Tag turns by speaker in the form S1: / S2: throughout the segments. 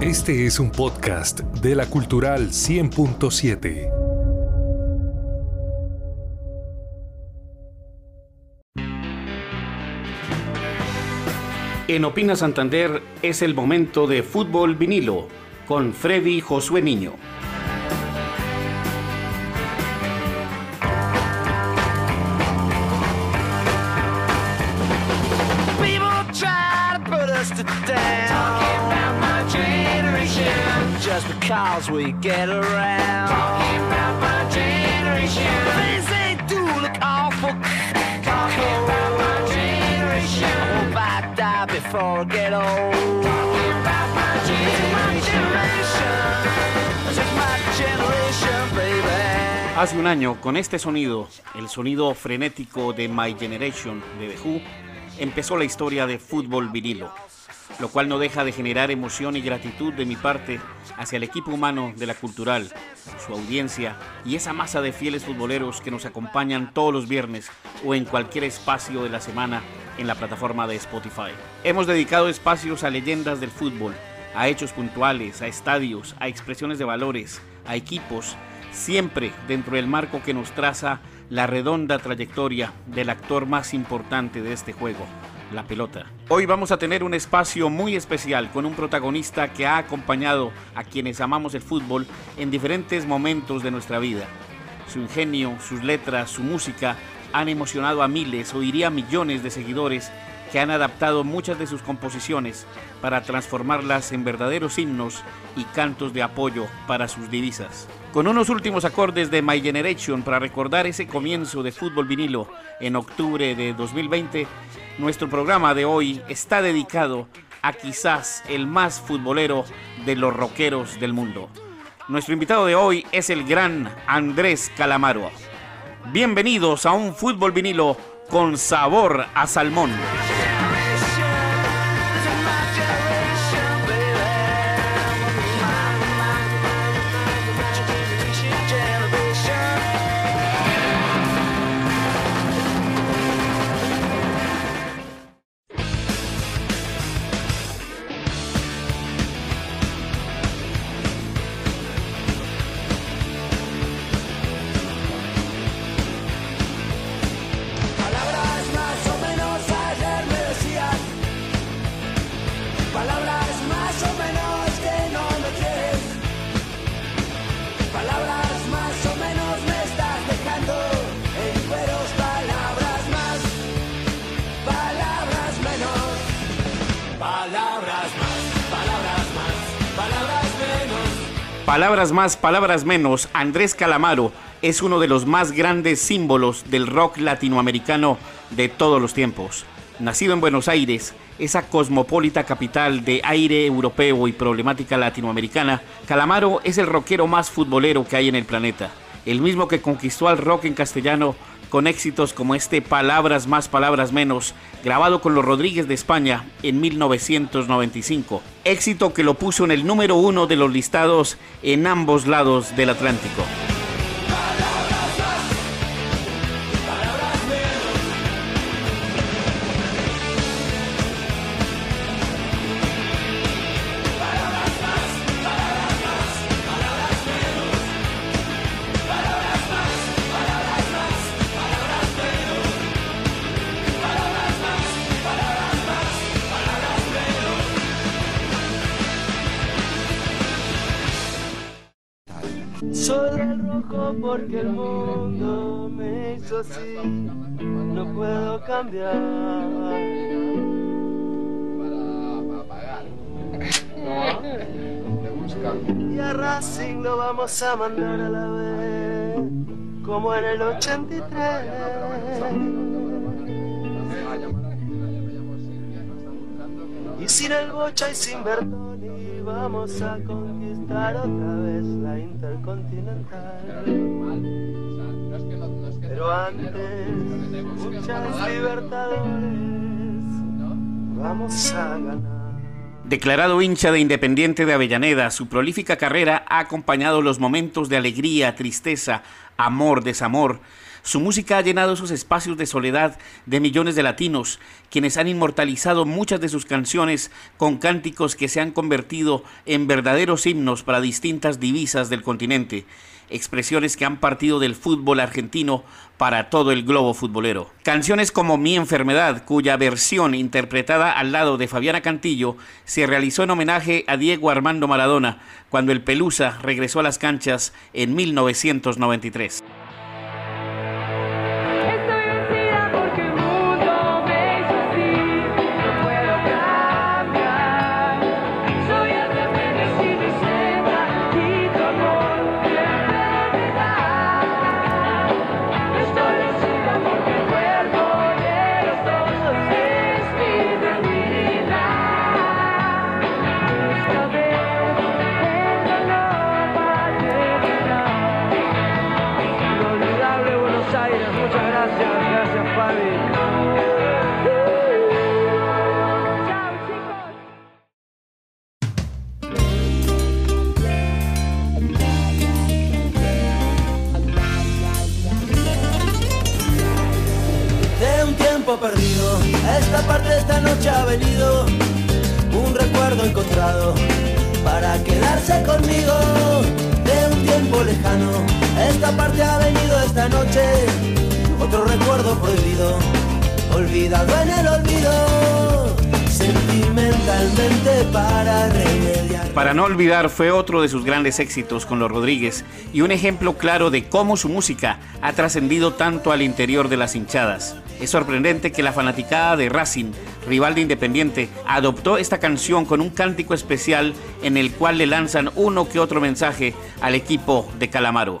S1: Este es un podcast de la Cultural 100.7.
S2: En Opina Santander es el momento de fútbol vinilo con Freddy Josué Niño. Hace un año, con este sonido, el sonido frenético de My Generation de The Who, empezó la historia de fútbol vinilo, lo cual no deja de generar emoción y gratitud de mi parte hacia el equipo humano de la cultural, su audiencia y esa masa de fieles futboleros que nos acompañan todos los viernes o en cualquier espacio de la semana en la plataforma de Spotify. Hemos dedicado espacios a leyendas del fútbol, a hechos puntuales, a estadios, a expresiones de valores, a equipos, siempre dentro del marco que nos traza la redonda trayectoria del actor más importante de este juego, la pelota. Hoy vamos a tener un espacio muy especial con un protagonista que ha acompañado a quienes amamos el fútbol en diferentes momentos de nuestra vida. Su ingenio, sus letras, su música han emocionado a miles o diría millones de seguidores que han adaptado muchas de sus composiciones para transformarlas en verdaderos himnos y cantos de apoyo para sus divisas. Con unos últimos acordes de My Generation para recordar ese comienzo de fútbol vinilo en octubre de 2020, nuestro programa de hoy está dedicado a quizás el más futbolero de los rockeros del mundo. Nuestro invitado de hoy es el gran Andrés Calamaro. Bienvenidos a un fútbol vinilo con sabor a salmón.
S3: Palabras más, palabras menos,
S2: Andrés Calamaro es uno de los más grandes símbolos del rock latinoamericano de todos los tiempos. Nacido en Buenos Aires, esa cosmopolita capital de aire europeo y problemática latinoamericana, Calamaro es el rockero más futbolero que hay en el planeta. El mismo que conquistó al rock en castellano con éxitos como este Palabras más, palabras menos, grabado con los Rodríguez de España en 1995. Éxito que lo puso en el número uno de los listados en ambos lados del Atlántico.
S3: Porque el mundo me hizo así, no puedo cambiar. Y a Racing lo vamos a mandar a la vez, como en el 83. Y sin el bocha y sin Bertoni vamos a conquistar otra vez la Intercontinental. Pero antes, muchas libertadores vamos a ganar.
S2: Declarado hincha de Independiente de Avellaneda, su prolífica carrera ha acompañado los momentos de alegría, tristeza, amor, desamor, Su música ha llenado esos espacios de soledad de millones de latinos, quienes han inmortalizado muchas de sus canciones con cánticos que se han convertido en verdaderos himnos para distintas divisas del continente expresiones que han partido del fútbol argentino para todo el globo futbolero. Canciones como Mi enfermedad, cuya versión interpretada al lado de Fabiana Cantillo se realizó en homenaje a Diego Armando Maradona cuando el Pelusa regresó a las canchas en 1993.
S3: Esta parte esta noche ha venido un recuerdo encontrado para quedarse conmigo de un tiempo lejano. Esta parte ha venido esta noche otro recuerdo prohibido, olvidado en el olvido, sentimentalmente para remediar.
S2: Para no olvidar fue otro de sus grandes éxitos con los Rodríguez y un ejemplo claro de cómo su música ha trascendido tanto al interior de las hinchadas. Es sorprendente que la fanaticada de Racing, rival de Independiente, adoptó esta canción con un cántico especial en el cual le lanzan uno que otro mensaje al equipo de Calamaro.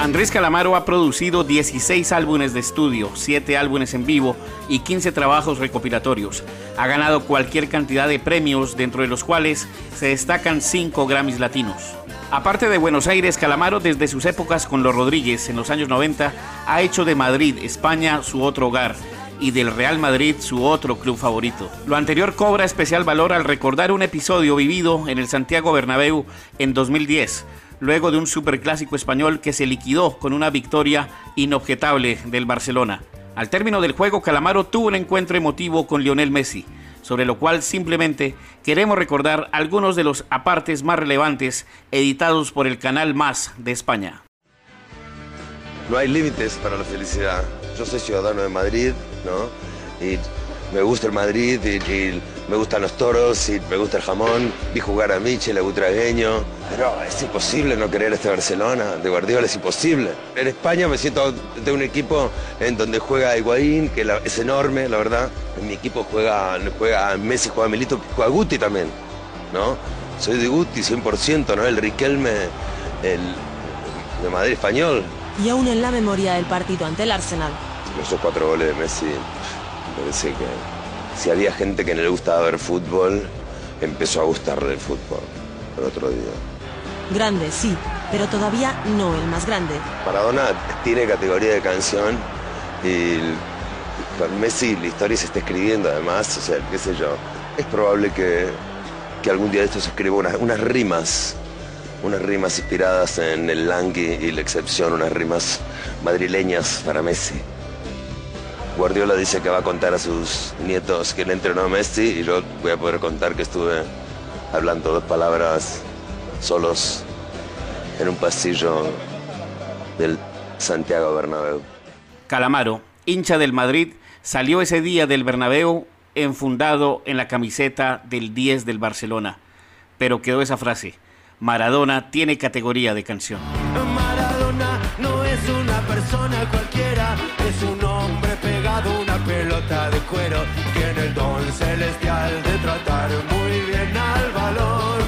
S2: Andrés Calamaro ha producido 16 álbumes de estudio, 7 álbumes en vivo y 15 trabajos recopilatorios. Ha ganado cualquier cantidad de premios, dentro de los cuales se destacan 5 Grammys latinos. Aparte de Buenos Aires, Calamaro desde sus épocas con los Rodríguez en los años 90 ha hecho de Madrid, España, su otro hogar y del Real Madrid su otro club favorito. Lo anterior cobra especial valor al recordar un episodio vivido en el Santiago Bernabéu en 2010 luego de un superclásico español que se liquidó con una victoria inobjetable del Barcelona. Al término del juego, Calamaro tuvo un encuentro emotivo con Lionel Messi, sobre lo cual simplemente queremos recordar algunos de los apartes más relevantes editados por el canal Más de España.
S4: No hay límites para la felicidad. Yo soy ciudadano de Madrid, ¿no? Y me gusta el Madrid y, me gustan los toros y me gusta el jamón. Vi jugar a Michel, a Butragueño. Pero es imposible no querer este Barcelona. De Guardiola es imposible. En España me siento de un equipo en donde juega Higuaín, que es enorme, la verdad. En mi equipo juega, juega Messi, juega Milito, juega Guti también, ¿no? Soy de Guti 100%, ¿no? El Riquelme, el de Madrid español.
S5: Y aún en la memoria del partido ante el Arsenal.
S4: Esos cuatro goles de Messi parece que si había gente que no le gustaba ver fútbol, empezó a gustarle el fútbol el otro día.
S5: Grande, sí, pero todavía no el más grande.
S4: Maradona tiene categoría de canción y con Messi la historia se está escribiendo además, o sea, qué sé yo. Es probable que, algún día de esto se escriba unas, rimas, unas rimas inspiradas en el Langui y la excepción, unas rimas madrileñas para Messi.
S6: Guardiola dice que va a contar a sus nietos que le entrenó a Messi y yo voy a poder contar que estuve hablando dos palabras solos en un pasillo del Santiago Bernabéu.
S2: Calamaro, hincha del Madrid, salió ese día del Bernabéu enfundado en la camiseta del 10 del Barcelona. Pero quedó esa frase, Maradona tiene categoría de canción.
S3: Maradona no es una persona cualquiera, es un hombre de cuero, tiene el don celestial de tratar muy bien al balón.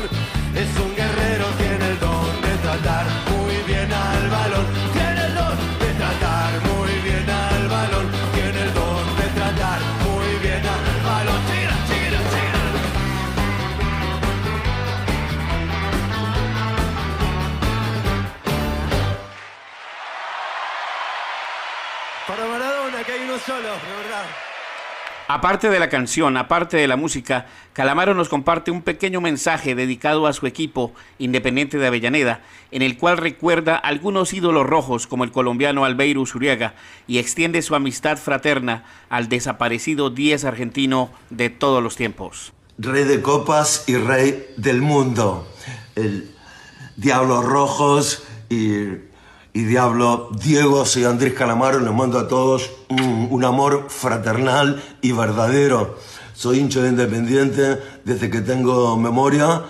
S3: Es un guerrero, tiene el don de tratar muy bien al balón, tiene el don de tratar muy bien al balón, tiene el don de tratar muy bien al balón. Tira, tira, tira. Para Maradona, que hay uno solo, de verdad.
S2: Aparte de la canción, aparte de la música, Calamaro nos comparte un pequeño mensaje dedicado a su equipo Independiente de Avellaneda, en el cual recuerda algunos ídolos rojos como el colombiano Albeiro Zuriaga y extiende su amistad fraterna al desaparecido 10 argentino de todos los tiempos.
S4: Rey de copas y rey del mundo. El Diablos Rojos y, y Diablo Diego, soy Andrés Calamaro, les mando a todos un, un amor fraternal y verdadero. Soy hincha de Independiente desde que tengo memoria.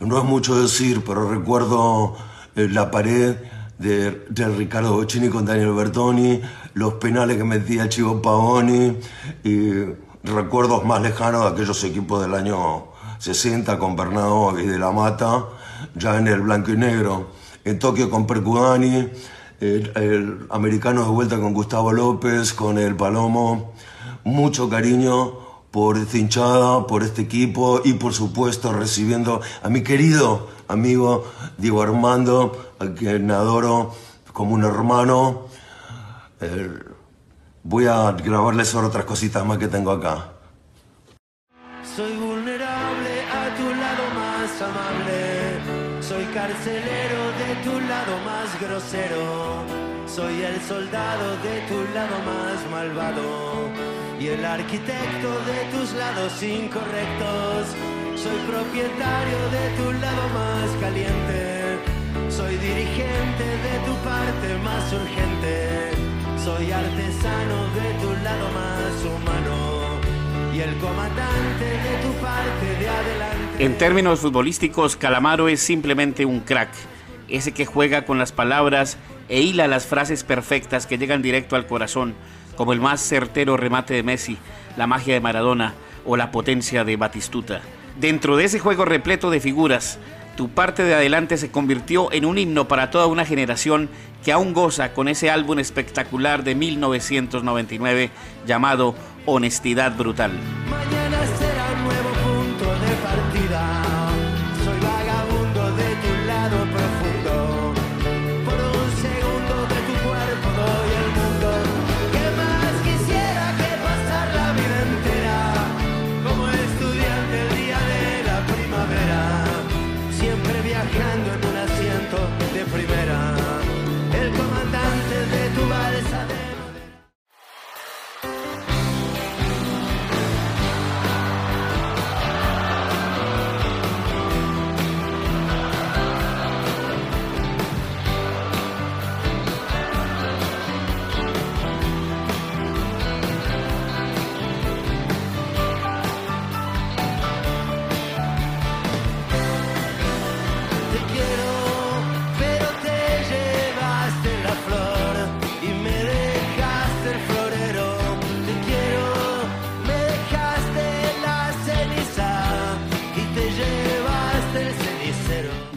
S4: No es mucho decir, pero recuerdo eh, la pared de, de Ricardo Bocini con Daniel Bertoni, los penales que metía Chivo Pavoni y recuerdos más lejanos de aquellos equipos del año 60 con Bernardo y de la Mata, ya en el blanco y negro. En Tokio con Percudani, el, americano de vuelta con Gustavo López, con el Palomo. Mucho cariño por esta hinchada, por este equipo y por supuesto recibiendo a mi querido amigo Diego Armando, a quien adoro como un hermano. Eh, voy a grabarles otras cositas más que tengo acá.
S3: Soy el soldado de tu lado más malvado. Y el arquitecto de tus lados incorrectos. Soy propietario de tu lado más caliente. Soy dirigente de tu parte más urgente. Soy artesano de tu lado más humano y el comandante de tu parte de adelante.
S2: En términos futbolísticos, Calamaro es simplemente un crack, ese que juega con las palabras e hila las frases perfectas que llegan directo al corazón, como el más certero remate de Messi, la magia de Maradona o la potencia de Batistuta. Dentro de ese juego repleto de figuras, tu parte de adelante se convirtió en un himno para toda una generación que aún goza con ese álbum espectacular de 1999 llamado Honestidad Brutal.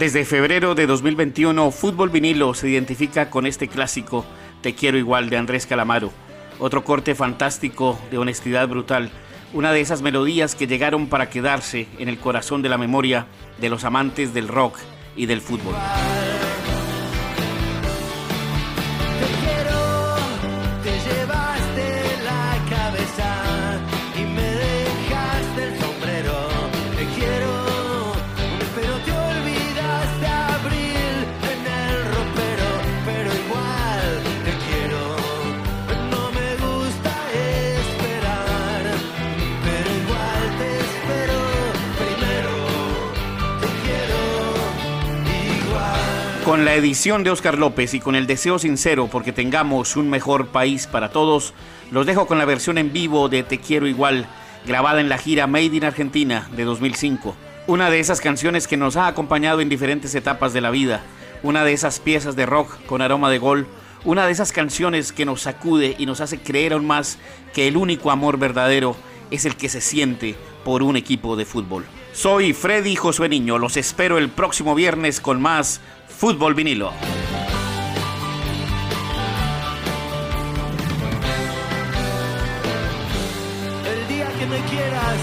S2: Desde febrero de 2021, Fútbol Vinilo se identifica con este clásico Te quiero igual de Andrés Calamaro. Otro corte fantástico de honestidad brutal. Una de esas melodías que llegaron para quedarse en el corazón de la memoria de los amantes del rock y del fútbol. Con la edición de Oscar López y con el deseo sincero porque tengamos un mejor país para todos, los dejo con la versión en vivo de Te Quiero Igual, grabada en la gira Made in Argentina de 2005. Una de esas canciones que nos ha acompañado en diferentes etapas de la vida, una de esas piezas de rock con aroma de gol, una de esas canciones que nos sacude y nos hace creer aún más que el único amor verdadero es el que se siente por un equipo de fútbol. Soy Freddy Josué Niño, los espero el próximo viernes con más Fútbol Vinilo.
S3: El día que me quieras,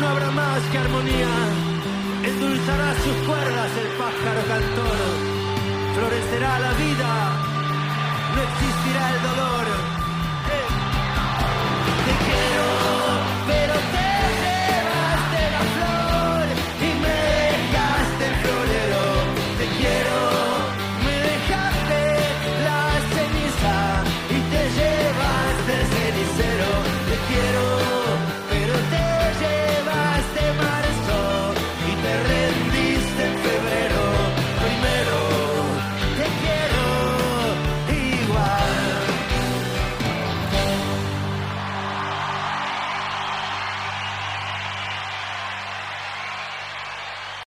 S3: no habrá más que armonía. Endulzará sus cuerdas el pájaro cantor. Florecerá la vida, no existirá el dolor